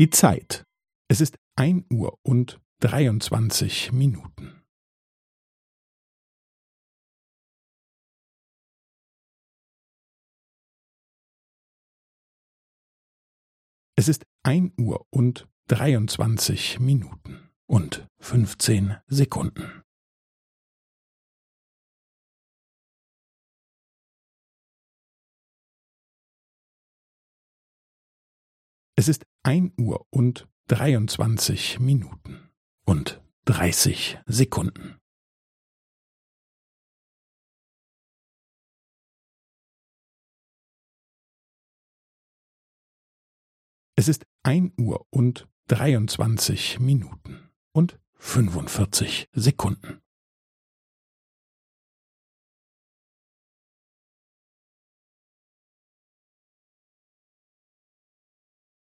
Die Zeit. Es ist ein Uhr und dreiundzwanzig Minuten. Es ist ein Uhr und dreiundzwanzig Minuten und fünfzehn Sekunden. Es ist ein Uhr und dreiundzwanzig Minuten und dreißig Sekunden. Es ist ein Uhr und dreiundzwanzig Minuten und fünfundvierzig Sekunden.